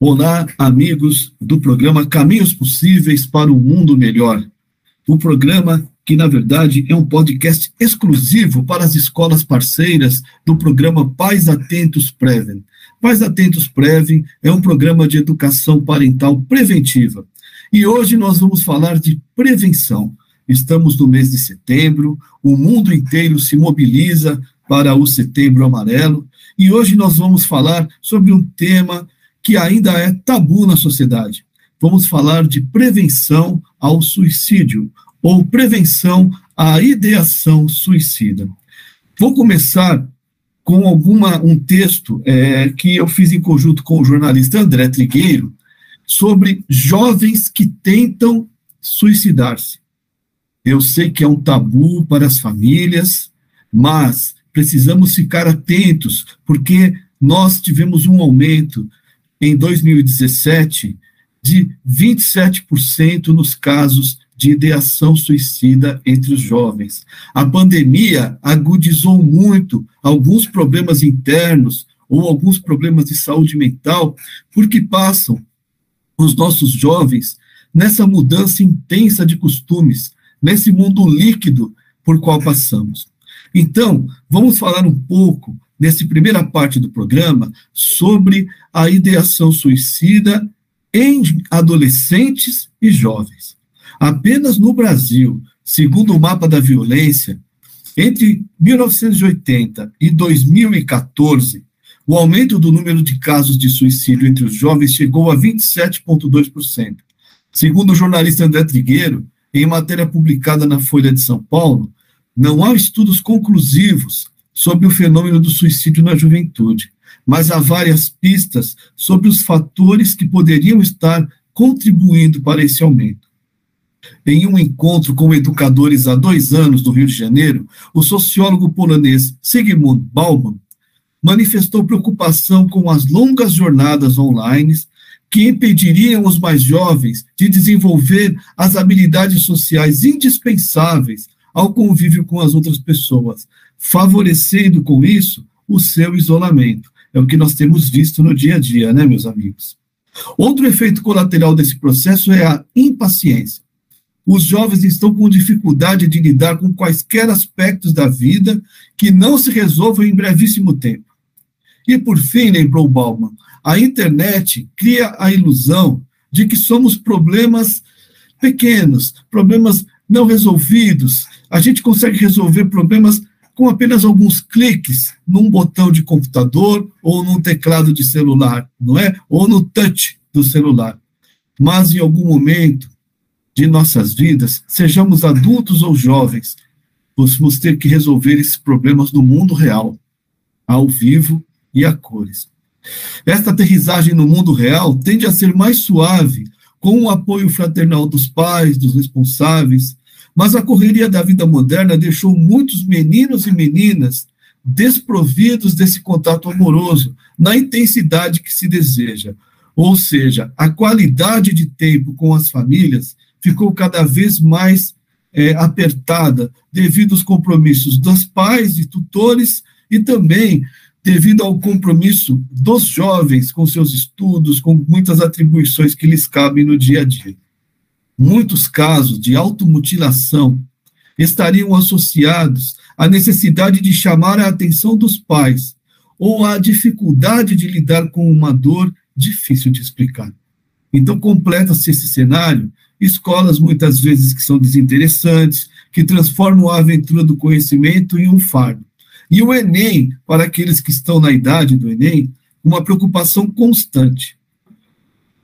Olá, amigos do programa Caminhos Possíveis para um Mundo Melhor. O programa que, na verdade, é um podcast exclusivo para as escolas parceiras do programa Pais Atentos Prevem. Pais Atentos Prevem é um programa de educação parental preventiva. E hoje nós vamos falar de prevenção. Estamos no mês de setembro, o mundo inteiro se mobiliza para o Setembro Amarelo, e hoje nós vamos falar sobre um tema que ainda é tabu na sociedade. Vamos falar de prevenção ao suicídio ou prevenção à ideação suicida. Vou começar com alguma um texto é, que eu fiz em conjunto com o jornalista André Trigueiro sobre jovens que tentam suicidar-se. Eu sei que é um tabu para as famílias, mas precisamos ficar atentos, porque nós tivemos um aumento em 2017 de 27% nos casos de ideação suicida entre os jovens. A pandemia agudizou muito alguns problemas internos ou alguns problemas de saúde mental, porque passam os nossos jovens nessa mudança intensa de costumes, nesse mundo líquido por qual passamos. Então, vamos falar um pouco nessa primeira parte do programa, sobre a ideação suicida em adolescentes e jovens. Apenas no Brasil, segundo o mapa da violência, entre 1980 e 2014, o aumento do número de casos de suicídio entre os jovens chegou a 27,2%. Segundo o jornalista André Trigueiro, em matéria publicada na Folha de São Paulo, não há estudos conclusivos sobre o fenômeno do suicídio na juventude, mas há várias pistas sobre os fatores que poderiam estar contribuindo para esse aumento. Em um encontro com educadores há dois anos no Rio de Janeiro, o sociólogo polonês Sigmund Bauman manifestou preocupação com as longas jornadas online que impediriam os mais jovens de desenvolver as habilidades sociais indispensáveis ao convívio com as outras pessoas, favorecendo com isso o seu isolamento. É o que nós temos visto no dia a dia, né, meus amigos? Outro efeito colateral desse processo é a impaciência. Os jovens estão com dificuldade de lidar com quaisquer aspectos da vida que não se resolvam em brevíssimo tempo. E por fim, lembrou Bauman, a internet cria a ilusão de que somos problemas pequenos, problemas não resolvidos. A gente consegue resolver problemas com apenas alguns cliques num botão de computador ou num teclado de celular, não é? Ou no touch do celular. Mas em algum momento de nossas vidas, sejamos adultos ou jovens, vamos ter que resolver esses problemas no mundo real, ao vivo e a cores. Esta aterrissagem no mundo real tende a ser mais suave, com o apoio fraternal dos pais, dos responsáveis, mas a correria da vida moderna deixou muitos meninos e meninas desprovidos desse contato amoroso, na intensidade que se deseja. Ou seja, a qualidade de tempo com as famílias ficou cada vez mais é, apertada devido aos compromissos dos pais e tutores e também devido ao compromisso dos jovens com seus estudos, com muitas atribuições que lhes cabem no dia a dia. Muitos casos de automutilação estariam associados à necessidade de chamar a atenção dos pais ou à dificuldade de lidar com uma dor difícil de explicar. Então, completa-se esse cenário, escolas muitas vezes que são desinteressantes, que transformam a aventura do conhecimento em um fardo. E o Enem, para aqueles que estão na idade do Enem, uma preocupação constante.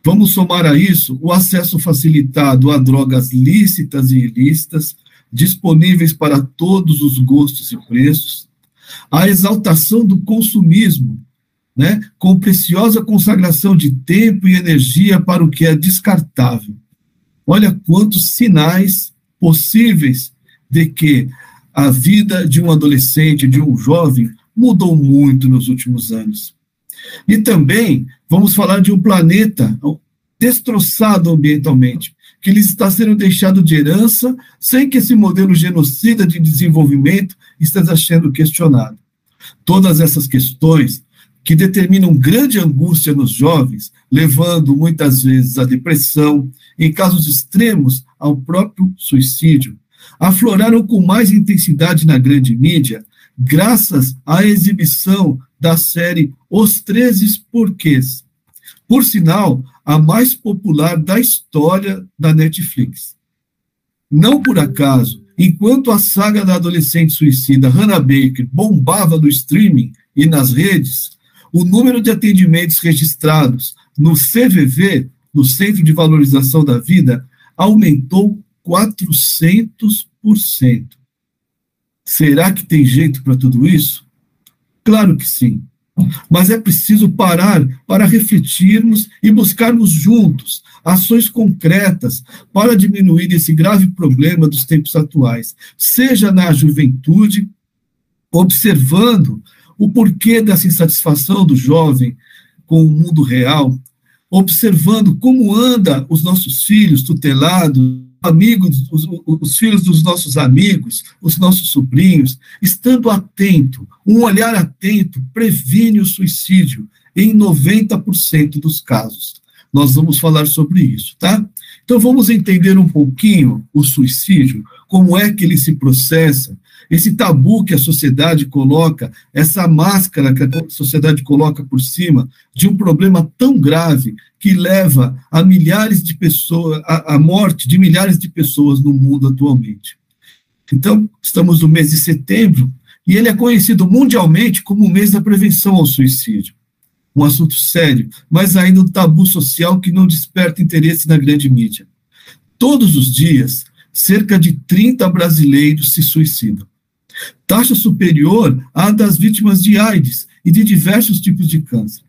Vamos somar a isso o acesso facilitado a drogas lícitas e ilícitas, disponíveis para todos os gostos e preços, a exaltação do consumismo, né, com preciosa consagração de tempo e energia para o que é descartável. Olha quantos sinais possíveis de que a vida de um adolescente, de um jovem, mudou muito nos últimos anos. E também vamos falar de um planeta destroçado ambientalmente, que lhes está sendo deixado de herança, sem que esse modelo genocida de desenvolvimento esteja sendo questionado. Todas essas questões que determinam grande angústia nos jovens, levando muitas vezes à depressão, em casos extremos, ao próprio suicídio, afloraram com mais intensidade na grande mídia, graças à exibição da série Os Treze Porquês, por sinal, a mais popular da história da Netflix. Não por acaso, enquanto a saga da adolescente suicida Hannah Baker bombava no streaming e nas redes, o número de atendimentos registrados no CVV, no Centro de Valorização da Vida, aumentou 400%. Será que tem jeito para tudo isso? Claro que sim. Mas é preciso parar para refletirmos e buscarmos juntos ações concretas para diminuir esse grave problema dos tempos atuais, seja na juventude, observando o porquê dessa insatisfação do jovem com o mundo real, observando como anda os nossos filhos tutelados, amigos, os, os, filhos dos nossos amigos, os nossos sobrinhos, estando atento, um olhar atento previne o suicídio em 90% dos casos. Nós vamos falar sobre isso, tá? Então vamos entender um pouquinho o suicídio, como é que ele se processa, esse tabu que a sociedade coloca, essa máscara que a sociedade coloca por cima de um problema tão grave que leva a milhares de pessoas, a, morte de milhares de pessoas no mundo atualmente. Então, estamos no mês de setembro e ele é conhecido mundialmente como o mês da prevenção ao suicídio. Um assunto sério, mas ainda um tabu social que não desperta interesse na grande mídia. Todos os dias, cerca de 30 brasileiros se suicidam taxa superior à das vítimas de AIDS e de diversos tipos de câncer.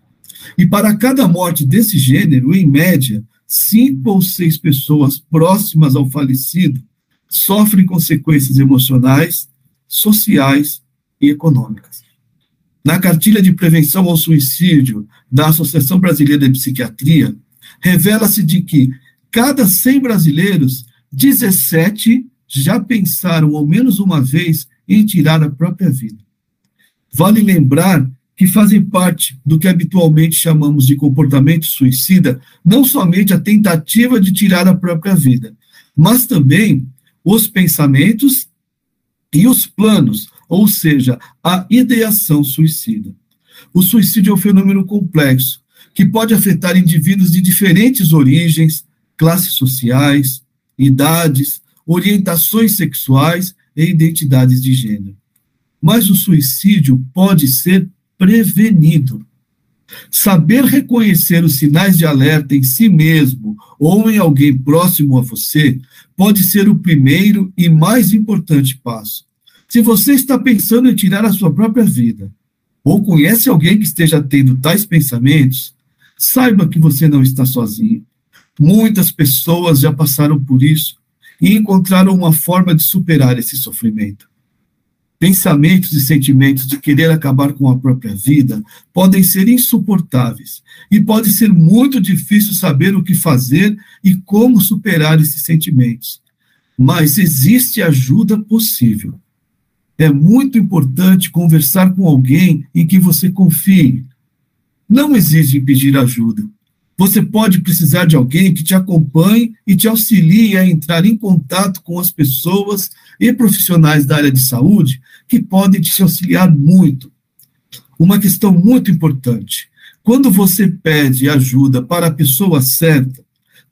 E para cada morte desse gênero, em média, cinco ou seis pessoas próximas ao falecido sofrem consequências emocionais, sociais e econômicas. Na cartilha de prevenção ao suicídio da Associação Brasileira de Psiquiatria, revela-se de que cada 100 brasileiros, 17 já pensaram ao menos uma vez em tirar a própria vida. Vale lembrar que fazem parte do que habitualmente chamamos de comportamento suicida, não somente a tentativa de tirar a própria vida, mas também os pensamentos e os planos, ou seja, a ideação suicida. O suicídio é um fenômeno complexo que pode afetar indivíduos de diferentes origens, classes sociais, idades, orientações sexuais e identidades de gênero. Mas o suicídio pode ser prevenido. Saber reconhecer os sinais de alerta em si mesmo ou em alguém próximo a você pode ser o primeiro e mais importante passo. Se você está pensando em tirar a sua própria vida, ou conhece alguém que esteja tendo tais pensamentos, saiba que você não está sozinho. Muitas pessoas já passaram por isso e encontraram uma forma de superar esse sofrimento. Pensamentos e sentimentos de querer acabar com a própria vida podem ser insuportáveis e pode ser muito difícil saber o que fazer e como superar esses sentimentos. Mas existe ajuda possível. É muito importante conversar com alguém em que você confie. Não exige pedir ajuda, você pode precisar de alguém que te acompanhe e te auxilie a entrar em contato com as pessoas e profissionais da área de saúde que podem te auxiliar muito. Uma questão muito importante: quando você pede ajuda para a pessoa certa,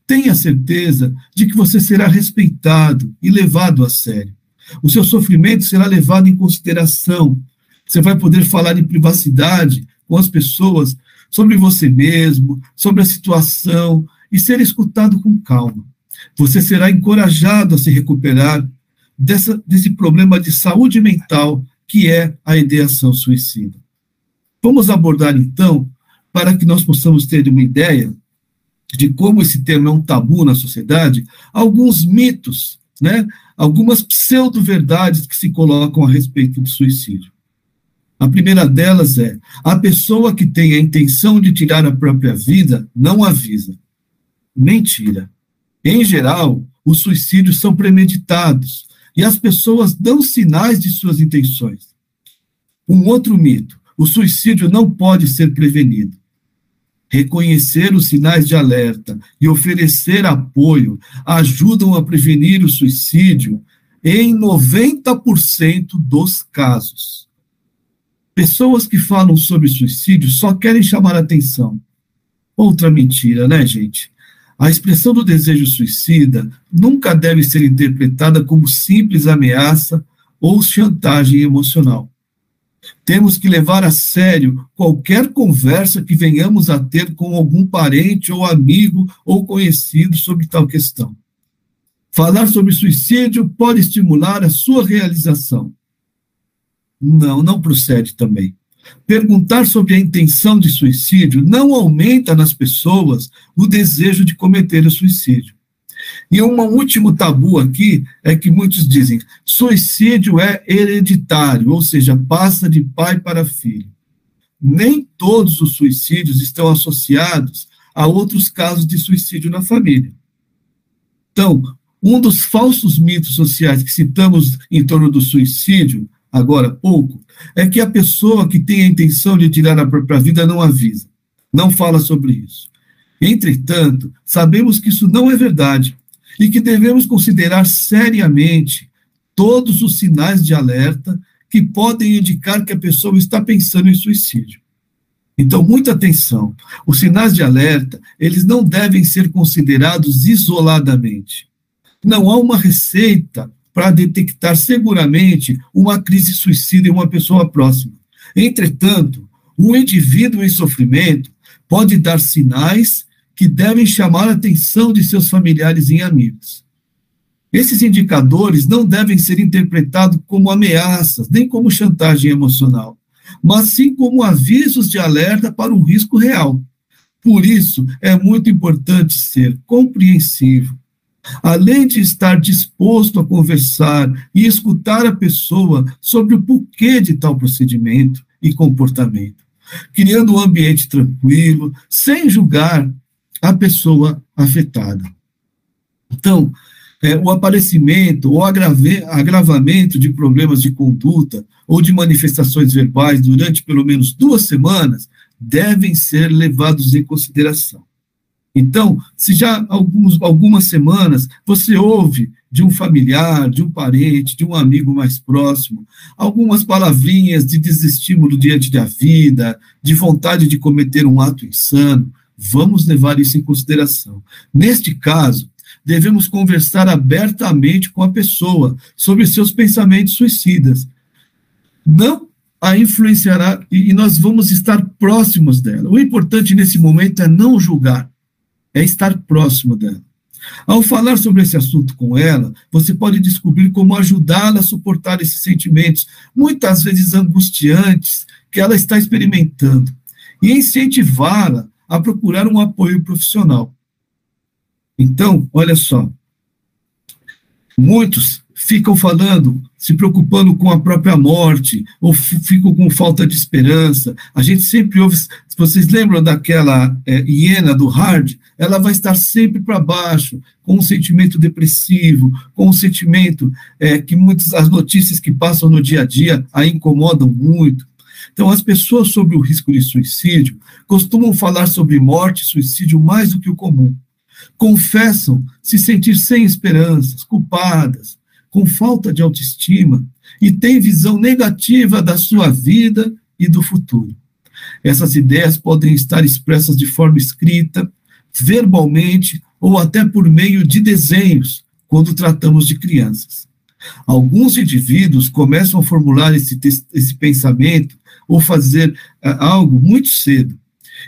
tenha certeza de que você será respeitado e levado a sério. O seu sofrimento será levado em consideração. Você vai poder falar em privacidade com as pessoas sobre você mesmo, sobre a situação e ser escutado com calma. Você será encorajado a se recuperar dessa, desse problema de saúde mental que é a ideação suicida. Vamos abordar então, para que nós possamos ter uma ideia de como esse tema é um tabu na sociedade, alguns mitos, né? algumas pseudo-verdades que se colocam a respeito do suicídio. A primeira delas é: a pessoa que tem a intenção de tirar a própria vida não avisa. Mentira. Em geral, os suicídios são premeditados e as pessoas dão sinais de suas intenções. Um outro mito: o suicídio não pode ser prevenido. Reconhecer os sinais de alerta e oferecer apoio ajudam a prevenir o suicídio em 90% dos casos. Pessoas que falam sobre suicídio só querem chamar atenção. Outra mentira, né, gente? A expressão do desejo suicida nunca deve ser interpretada como simples ameaça ou chantagem emocional. Temos que levar a sério qualquer conversa que venhamos a ter com algum parente ou amigo ou conhecido sobre tal questão. Falar sobre suicídio pode estimular a sua realização. Não, não procede também. Perguntar sobre a intenção de suicídio não aumenta nas pessoas o desejo de cometer o suicídio. E um último tabu aqui é que muitos dizem: suicídio é hereditário, ou seja, passa de pai para filho. Nem todos os suicídios estão associados a outros casos de suicídio na família. Então, um dos falsos mitos sociais que citamos em torno do suicídio, agora pouco, é que a pessoa que tem a intenção de tirar a própria vida não avisa, não fala sobre isso. Entretanto, sabemos que isso não é verdade e que devemos considerar seriamente todos os sinais de alerta que podem indicar que a pessoa está pensando em suicídio. Então, muita atenção. Os sinais de alerta, eles não devem ser considerados isoladamente. Não há uma receita para detectar seguramente uma crise suicida em uma pessoa próxima. Entretanto, um indivíduo em sofrimento pode dar sinais que devem chamar a atenção de seus familiares e amigos. Esses indicadores não devem ser interpretados como ameaças, nem como chantagem emocional, mas sim como avisos de alerta para um risco real. Por isso, é muito importante ser compreensivo, além de estar disposto a conversar e escutar a pessoa sobre o porquê de tal procedimento e comportamento, criando um ambiente tranquilo, sem julgar a pessoa afetada. Então, é, o aparecimento ou agrave, agravamento de problemas de conduta ou de manifestações verbais durante pelo menos duas semanas devem ser levados em consideração. Então, se já alguns, algumas semanas você ouve de um familiar, de um parente, de um amigo mais próximo, algumas palavrinhas de desestímulo diante da vida, de vontade de cometer um ato insano, Vamos levar isso em consideração. Neste caso, devemos conversar abertamente com a pessoa sobre seus pensamentos suicidas. Não a influenciará e nós vamos estar próximos dela. O importante nesse momento é não julgar, é estar próximo dela. Ao falar sobre esse assunto com ela, você pode descobrir como ajudá-la a suportar esses sentimentos, muitas vezes angustiantes, que ela está experimentando, e incentivá-la a procurar um apoio profissional. Então, olha só, muitos ficam falando, se preocupando com a própria morte, ou ficam com falta de esperança. A gente sempre ouve, se vocês lembram daquela é, hiena do Hard, ela vai estar sempre para baixo, com um sentimento depressivo, com um sentimento é, que muitas as notícias que passam no dia a dia a incomodam muito. Então, as pessoas sobre o risco de suicídio costumam falar sobre morte e suicídio mais do que o comum. Confessam se sentir sem esperanças, culpadas, com falta de autoestima e têm visão negativa da sua vida e do futuro. Essas ideias podem estar expressas de forma escrita, verbalmente ou até por meio de desenhos, quando tratamos de crianças. Alguns indivíduos começam a formular esse, esse pensamento ou fazer uh, algo muito cedo.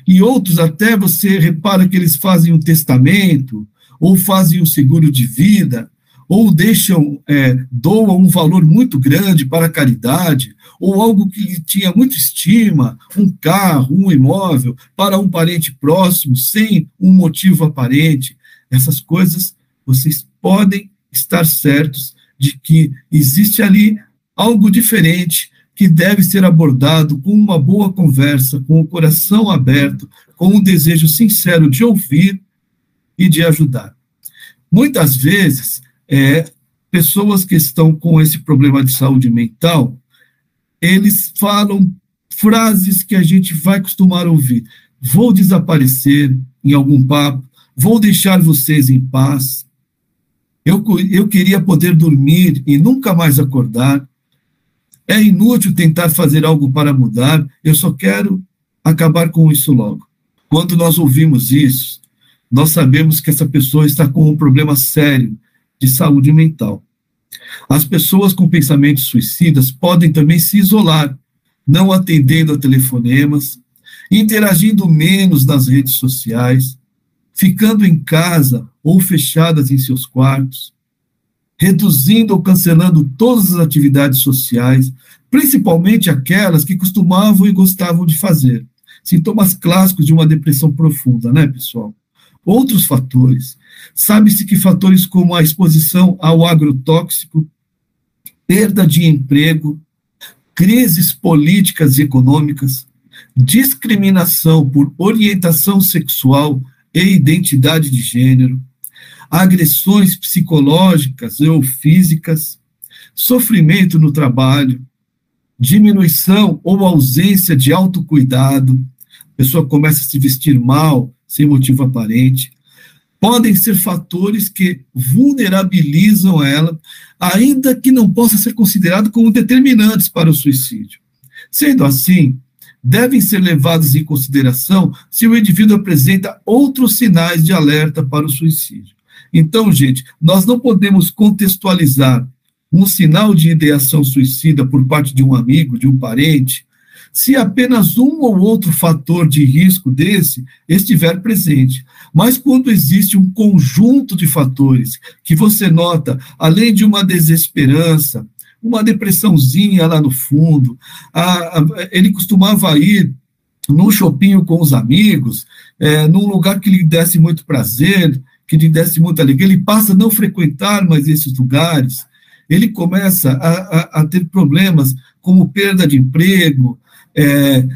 E outros até você repara que eles fazem um testamento, ou fazem um seguro de vida, ou deixam, é, doam um valor muito grande para a caridade, ou algo que tinha muita estima, um carro, um imóvel, para um parente próximo, sem um motivo aparente. Essas coisas vocês podem estar certos de que existe ali algo diferente que deve ser abordado com uma boa conversa, com o coração aberto, com um desejo sincero de ouvir e de ajudar. Muitas vezes, é, pessoas que estão com esse problema de saúde mental, eles falam frases que a gente vai costumar ouvir. Vou desaparecer em algum papo, vou deixar vocês em paz. Eu, eu queria poder dormir e nunca mais acordar. É inútil tentar fazer algo para mudar, eu só quero acabar com isso logo. Quando nós ouvimos isso, nós sabemos que essa pessoa está com um problema sério de saúde mental. As pessoas com pensamentos suicidas podem também se isolar, não atendendo a telefonemas, interagindo menos nas redes sociais, ficando em casa ou fechadas em seus quartos, reduzindo ou cancelando todas as atividades sociais, principalmente aquelas que costumavam e gostavam de fazer. Sintomas clássicos de uma depressão profunda, né, pessoal? Outros fatores. Sabe-se que fatores como a exposição ao agrotóxico, perda de emprego, crises políticas e econômicas, discriminação por orientação sexual e identidade de gênero, agressões psicológicas ou físicas, sofrimento no trabalho, diminuição ou ausência de autocuidado, a pessoa começa a se vestir mal, sem motivo aparente, podem ser fatores que vulnerabilizam ela, ainda que não possa ser considerado como determinantes para o suicídio. Sendo assim, devem ser levados em consideração se o indivíduo apresenta outros sinais de alerta para o suicídio. Então, gente, nós não podemos contextualizar um sinal de ideação suicida por parte de um amigo, de um parente, se apenas um ou outro fator de risco desse estiver presente. Mas quando existe um conjunto de fatores que você nota, além de uma desesperança, uma depressãozinha lá no fundo, a, a, ele costumava ir num shopping com os amigos, é, num lugar que lhe desse muito prazer, que lhe desse muita alegria, ele passa a não frequentar mais esses lugares, ele começa a, a, a ter problemas como perda de emprego, é,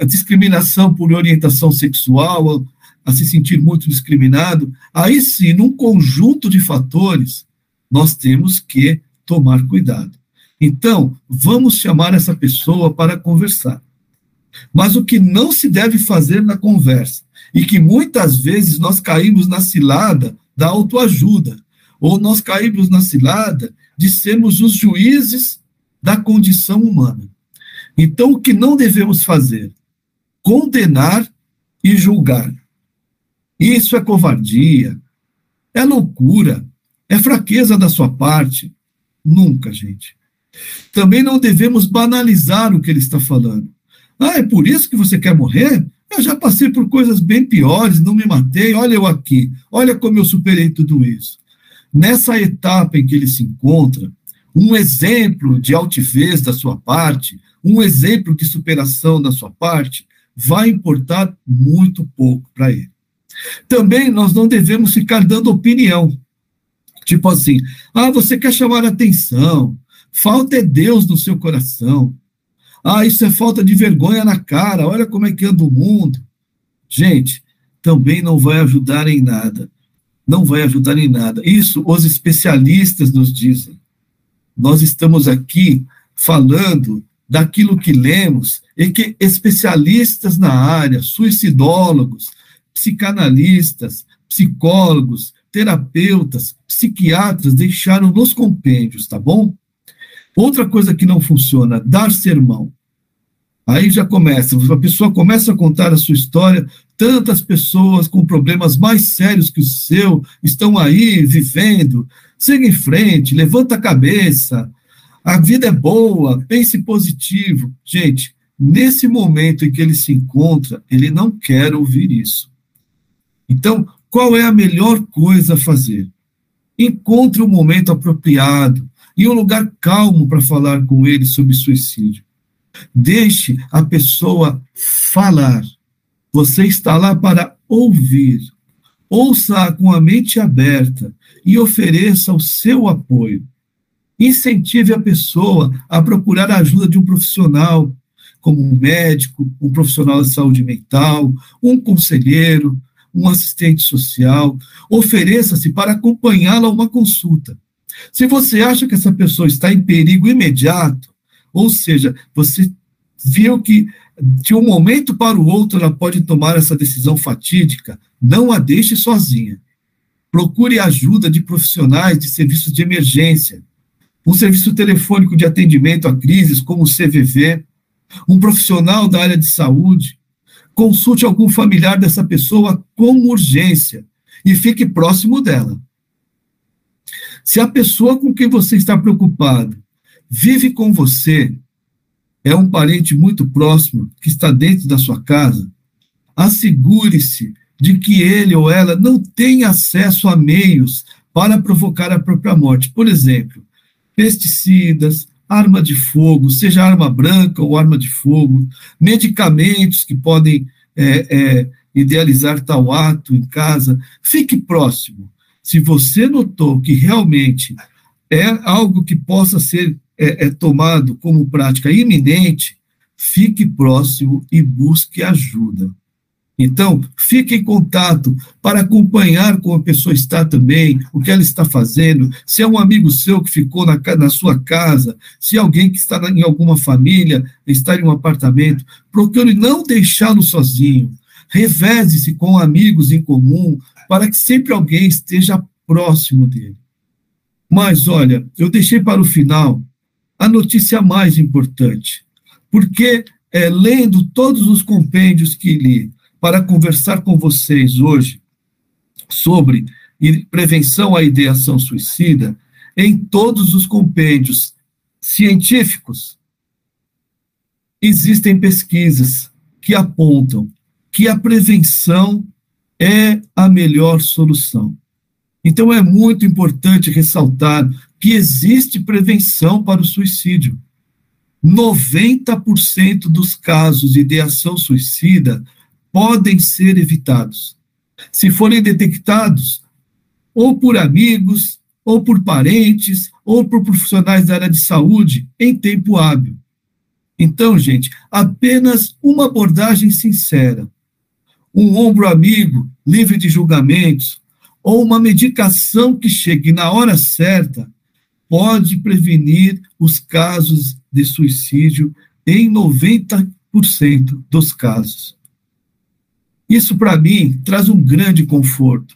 a discriminação por orientação sexual, a, a se sentir muito discriminado, aí sim, num conjunto de fatores, nós temos que tomar cuidado. Então, vamos chamar essa pessoa para conversar. Mas o que não se deve fazer na conversa, e que muitas vezes nós caímos na cilada da autoajuda, ou nós caímos na cilada de sermos os juízes da condição humana. Então, o que não devemos fazer? Condenar e julgar. Isso é covardia, é loucura, é fraqueza da sua parte. Nunca, gente. Também não devemos banalizar o que ele está falando. Ah, é por isso que você quer morrer? Eu já passei por coisas bem piores, não me matei, olha eu aqui, olha como eu superei tudo isso. Nessa etapa em que ele se encontra, um exemplo de altivez da sua parte, um exemplo de superação da sua parte, vai importar muito pouco para ele. Também nós não devemos ficar dando opinião. Tipo assim, ah, você quer chamar atenção, falta é Deus no seu coração. Ah, isso é falta de vergonha na cara, olha como é que anda o mundo. Gente, também não vai ajudar em nada. Não vai ajudar em nada. Isso os especialistas nos dizem. Nós estamos aqui falando daquilo que lemos e que especialistas na área, suicidólogos, psicanalistas, psicólogos, terapeutas, psiquiatras deixaram nos compêndios, tá bom? Outra coisa que não funciona, dar sermão. Aí já começa, a pessoa começa a contar a sua história, tantas pessoas com problemas mais sérios que o seu estão aí vivendo, siga em frente, levanta a cabeça, a vida é boa, pense positivo. Gente, nesse momento em que ele se encontra, ele não quer ouvir isso. Então, qual é a melhor coisa a fazer? Encontre o um momento apropriado e um lugar calmo para falar com ele sobre suicídio. Deixe a pessoa falar. Você está lá para ouvir. Ouça com a mente aberta e ofereça o seu apoio. Incentive a pessoa a procurar a ajuda de um profissional, como um médico, um profissional de saúde mental, um conselheiro, um assistente social. Ofereça-se para acompanhá-la a uma consulta. Se você acha que essa pessoa está em perigo imediato, ou seja, você viu que de um momento para o outro ela pode tomar essa decisão fatídica, não a deixe sozinha. Procure ajuda de profissionais de serviços de emergência, um serviço telefônico de atendimento a crises, como o CVV, um profissional da área de saúde. Consulte algum familiar dessa pessoa com urgência e fique próximo dela. Se a pessoa com quem você está preocupado vive com você, é um parente muito próximo que está dentro da sua casa, assegure-se de que ele ou ela não tem acesso a meios para provocar a própria morte. Por exemplo, pesticidas, arma de fogo, seja arma branca ou arma de fogo, medicamentos que podem é, é, idealizar tal ato em casa. Fique próximo. Se você notou que realmente é algo que possa ser é, é tomado como prática iminente, fique próximo e busque ajuda. Então, fique em contato para acompanhar como a pessoa está também, o que ela está fazendo, se é um amigo seu que ficou na, na sua casa, se é alguém que está em alguma família, está em um apartamento, procure não deixá-lo sozinho. Reveze-se com amigos em comum, para que sempre alguém esteja próximo dele. Mas, olha, eu deixei para o final a notícia mais importante, porque é, lendo todos os compêndios que li, para conversar com vocês hoje sobre prevenção à ideação suicida em todos os compêndios científicos. Existem pesquisas que apontam que a prevenção é a melhor solução. Então é muito importante ressaltar que existe prevenção para o suicídio. 90% dos casos de ideação suicida podem ser evitados. Se forem detectados ou por amigos, ou por parentes, ou por profissionais da área de saúde em tempo hábil. Então, gente, apenas uma abordagem sincera, um ombro amigo, livre de julgamentos, ou uma medicação que chegue na hora certa, pode prevenir os casos de suicídio em 90% dos casos. Isso, para mim, traz um grande conforto,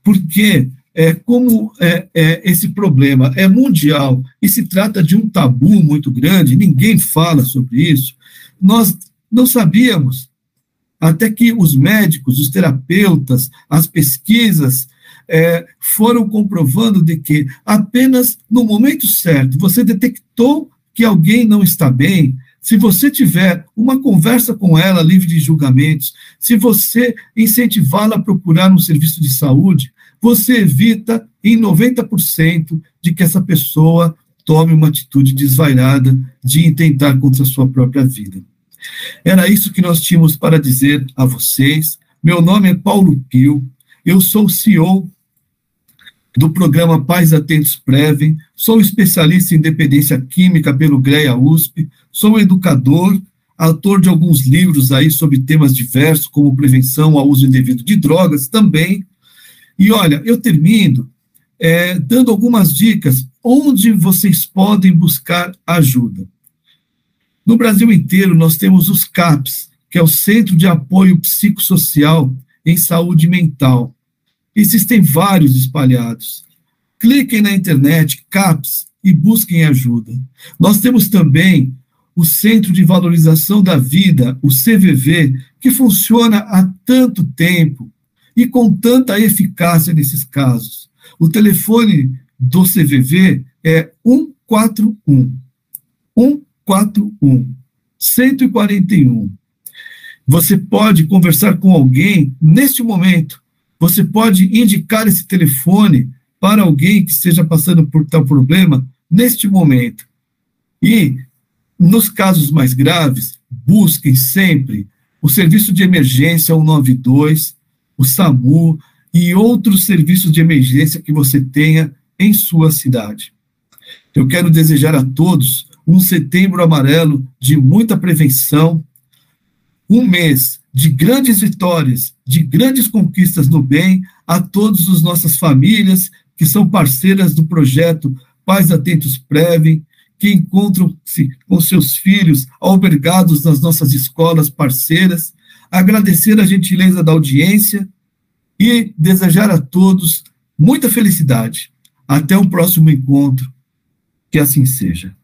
porque é, como é, é, esse problema é mundial e se trata de um tabu muito grande, ninguém fala sobre isso, nós não sabíamos, até que os médicos, os terapeutas, as pesquisas é, foram comprovando de que apenas no momento certo você detectou que alguém não está bem, se você tiver uma conversa com ela livre de julgamentos, se você incentivá-la a procurar um serviço de saúde, você evita em 90% de que essa pessoa tome uma atitude desvairada de intentar contra a sua própria vida. Era isso que nós tínhamos para dizer a vocês. Meu nome é Paulo Pio, eu sou CEO do programa Pais Atentos Prevem, sou especialista em dependência química pelo GREA USP, sou educador, autor de alguns livros aí sobre temas diversos, como prevenção ao uso indevido de drogas também. E olha, eu termino é, dando algumas dicas onde vocês podem buscar ajuda. No Brasil inteiro, nós temos os CAPs, que é o Centro de Apoio Psicossocial em Saúde Mental. Existem vários espalhados. Cliquem na internet, CAPS, e busquem ajuda. Nós temos também o Centro de Valorização da Vida, o CVV, que funciona há tanto tempo e com tanta eficácia nesses casos. O telefone do CVV é 141. 141. 141. Você pode conversar com alguém neste momento você pode indicar esse telefone para alguém que esteja passando por tal problema neste momento. E, nos casos mais graves, busquem sempre o serviço de emergência 192, o SAMU e outros serviços de emergência que você tenha em sua cidade. Eu quero desejar a todos um setembro amarelo de muita prevenção, um mês de grandes vitórias, de grandes conquistas no bem a todas as nossas famílias que são parceiras do projeto Pais Atentos Prevem, que encontram-se com seus filhos albergados nas nossas escolas parceiras, agradecer a gentileza da audiência e desejar a todos muita felicidade. Até o próximo encontro. Que assim seja.